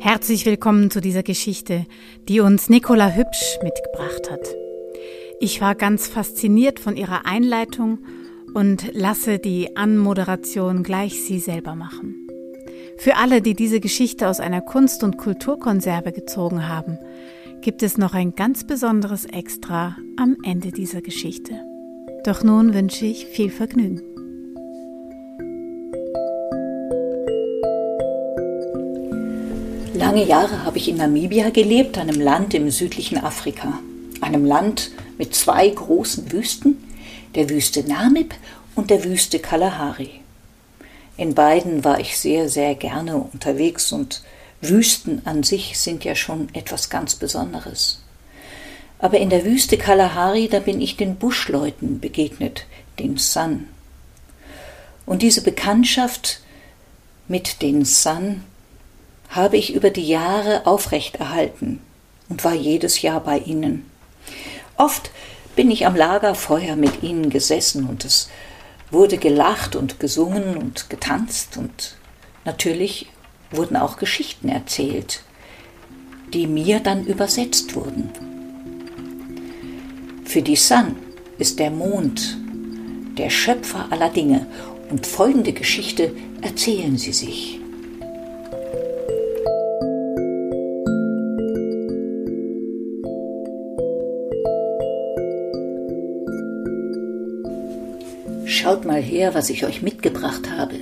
Herzlich willkommen zu dieser Geschichte, die uns Nicola Hübsch mitgebracht hat. Ich war ganz fasziniert von ihrer Einleitung und lasse die Anmoderation gleich sie selber machen. Für alle, die diese Geschichte aus einer Kunst- und Kulturkonserve gezogen haben, gibt es noch ein ganz besonderes Extra am Ende dieser Geschichte. Doch nun wünsche ich viel Vergnügen. Lange Jahre habe ich in Namibia gelebt, einem Land im südlichen Afrika. Einem Land mit zwei großen Wüsten, der Wüste Namib und der Wüste Kalahari. In beiden war ich sehr, sehr gerne unterwegs und Wüsten an sich sind ja schon etwas ganz Besonderes. Aber in der Wüste Kalahari, da bin ich den Buschleuten begegnet, den Sun. Und diese Bekanntschaft mit den Sun habe ich über die Jahre aufrechterhalten und war jedes Jahr bei ihnen. Oft bin ich am Lagerfeuer mit ihnen gesessen und es wurde gelacht und gesungen und getanzt und natürlich wurden auch Geschichten erzählt, die mir dann übersetzt wurden. Für die Sun ist der Mond der Schöpfer aller Dinge und folgende Geschichte erzählen sie sich. Schaut mal her, was ich euch mitgebracht habe.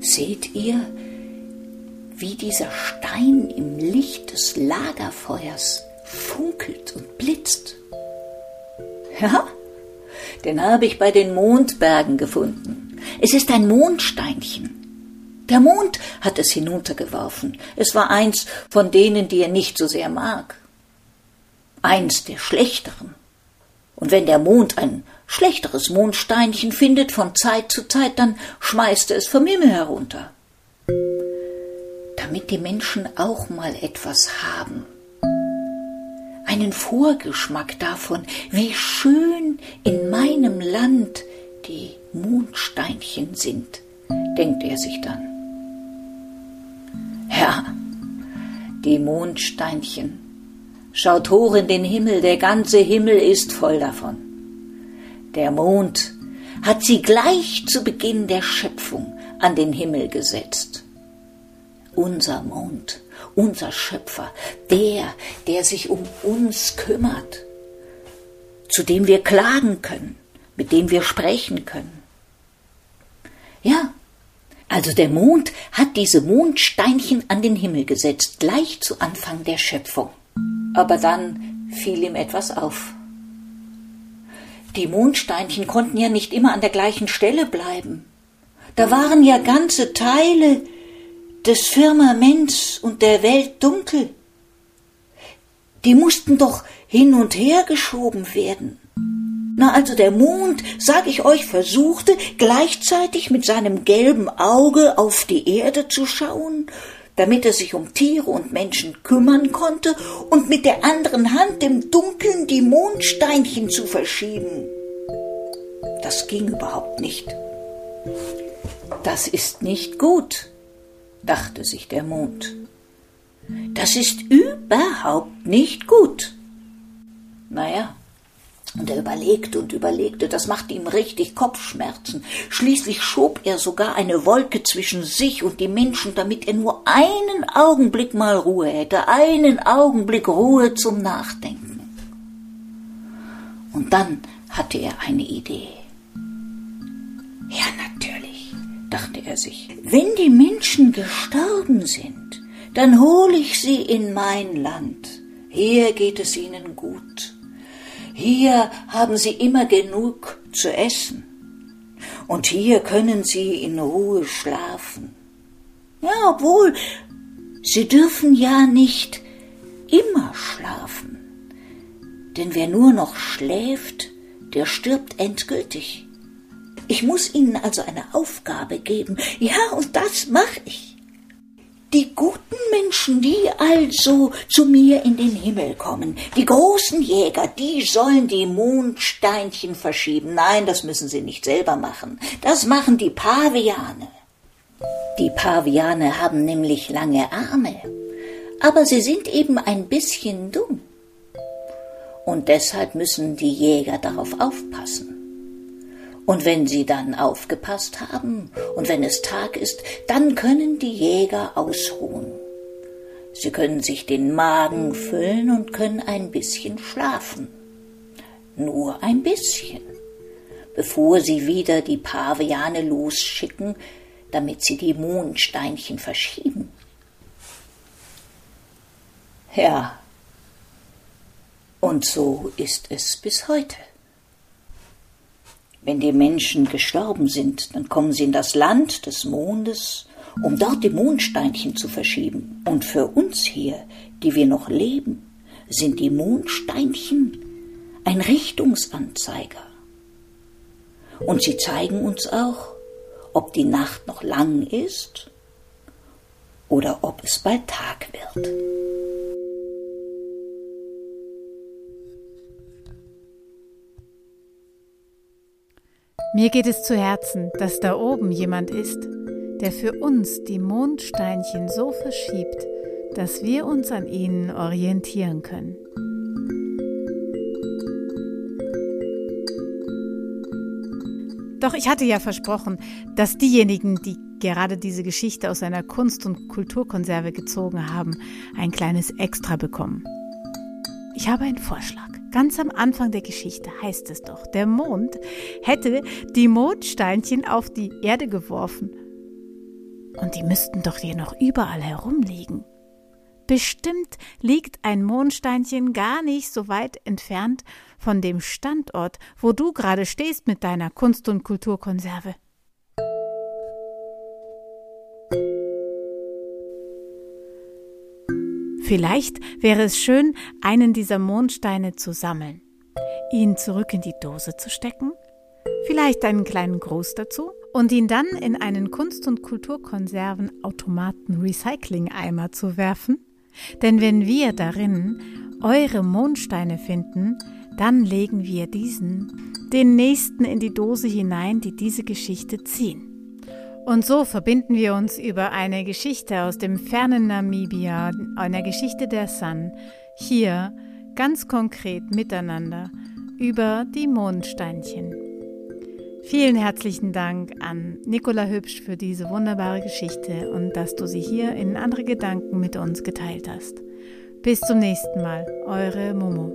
Seht ihr, wie dieser Stein im Licht des Lagerfeuers funkelt und blitzt? Ja, den habe ich bei den Mondbergen gefunden. Es ist ein Mondsteinchen. Der Mond hat es hinuntergeworfen. Es war eins von denen, die er nicht so sehr mag. Eins der schlechteren. Und wenn der Mond ein schlechteres Mondsteinchen findet von Zeit zu Zeit, dann schmeißt er es vom Himmel herunter. Damit die Menschen auch mal etwas haben. Einen Vorgeschmack davon, wie schön in meinem Land die Mondsteinchen sind, denkt er sich dann. Ja, die Mondsteinchen. Schaut hoch in den Himmel, der ganze Himmel ist voll davon. Der Mond hat sie gleich zu Beginn der Schöpfung an den Himmel gesetzt. Unser Mond, unser Schöpfer, der, der sich um uns kümmert, zu dem wir klagen können, mit dem wir sprechen können. Ja, also der Mond hat diese Mondsteinchen an den Himmel gesetzt, gleich zu Anfang der Schöpfung. Aber dann fiel ihm etwas auf. Die Mondsteinchen konnten ja nicht immer an der gleichen Stelle bleiben. Da waren ja ganze Teile des Firmaments und der Welt dunkel. Die mussten doch hin und her geschoben werden. Na, also der Mond, sag ich euch, versuchte gleichzeitig mit seinem gelben Auge auf die Erde zu schauen, damit er sich um Tiere und Menschen kümmern konnte und mit der anderen Hand dem Dunkeln die Mondsteinchen zu verschieben. Das ging überhaupt nicht. Das ist nicht gut, dachte sich der Mond. Das ist überhaupt nicht gut. Naja, und er überlegte und überlegte, das machte ihm richtig Kopfschmerzen. Schließlich schob er sogar eine Wolke zwischen sich und die Menschen, damit er nur einen Augenblick mal Ruhe hätte, einen Augenblick Ruhe zum Nachdenken. Und dann hatte er eine Idee. Ja, natürlich, dachte er sich, wenn die Menschen gestorben sind, dann hole ich sie in mein Land. Hier geht es ihnen gut. Hier haben Sie immer genug zu essen. Und hier können Sie in Ruhe schlafen. Ja, obwohl, Sie dürfen ja nicht immer schlafen. Denn wer nur noch schläft, der stirbt endgültig. Ich muss Ihnen also eine Aufgabe geben. Ja, und das mache ich. Die guten Menschen, die also zu mir in den Himmel kommen, die großen Jäger, die sollen die Mondsteinchen verschieben. Nein, das müssen sie nicht selber machen. Das machen die Paviane. Die Paviane haben nämlich lange Arme, aber sie sind eben ein bisschen dumm. Und deshalb müssen die Jäger darauf aufpassen. Und wenn sie dann aufgepasst haben und wenn es Tag ist, dann können die Jäger ausruhen. Sie können sich den Magen füllen und können ein bisschen schlafen. Nur ein bisschen, bevor sie wieder die Paviane losschicken, damit sie die Mondsteinchen verschieben. Ja, und so ist es bis heute. Wenn die Menschen gestorben sind, dann kommen sie in das Land des Mondes, um dort die Mondsteinchen zu verschieben. Und für uns hier, die wir noch leben, sind die Mondsteinchen ein Richtungsanzeiger. Und sie zeigen uns auch, ob die Nacht noch lang ist oder ob es bald Tag wird. Mir geht es zu Herzen, dass da oben jemand ist, der für uns die Mondsteinchen so verschiebt, dass wir uns an ihnen orientieren können. Doch ich hatte ja versprochen, dass diejenigen, die gerade diese Geschichte aus einer Kunst- und Kulturkonserve gezogen haben, ein kleines Extra bekommen. Ich habe einen Vorschlag. Ganz am Anfang der Geschichte heißt es doch, der Mond hätte die Mondsteinchen auf die Erde geworfen. Und die müssten doch hier noch überall herumliegen. Bestimmt liegt ein Mondsteinchen gar nicht so weit entfernt von dem Standort, wo du gerade stehst mit deiner Kunst- und Kulturkonserve. Vielleicht wäre es schön, einen dieser Mondsteine zu sammeln, ihn zurück in die Dose zu stecken, vielleicht einen kleinen Gruß dazu und ihn dann in einen Kunst- und Kulturkonservenautomaten Recycling-Eimer zu werfen. Denn wenn wir darin eure Mondsteine finden, dann legen wir diesen den nächsten in die Dose hinein, die diese Geschichte ziehen. Und so verbinden wir uns über eine Geschichte aus dem fernen Namibia, einer Geschichte der Sun, hier ganz konkret miteinander über die Mondsteinchen. Vielen herzlichen Dank an Nicola Hübsch für diese wunderbare Geschichte und dass du sie hier in andere Gedanken mit uns geteilt hast. Bis zum nächsten Mal, eure Momo.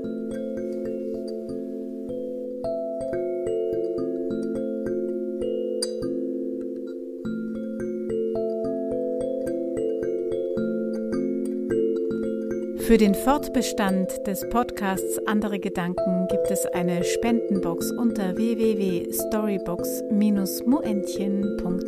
Für den Fortbestand des Podcasts Andere Gedanken gibt es eine Spendenbox unter www.storybox-muentchen.de.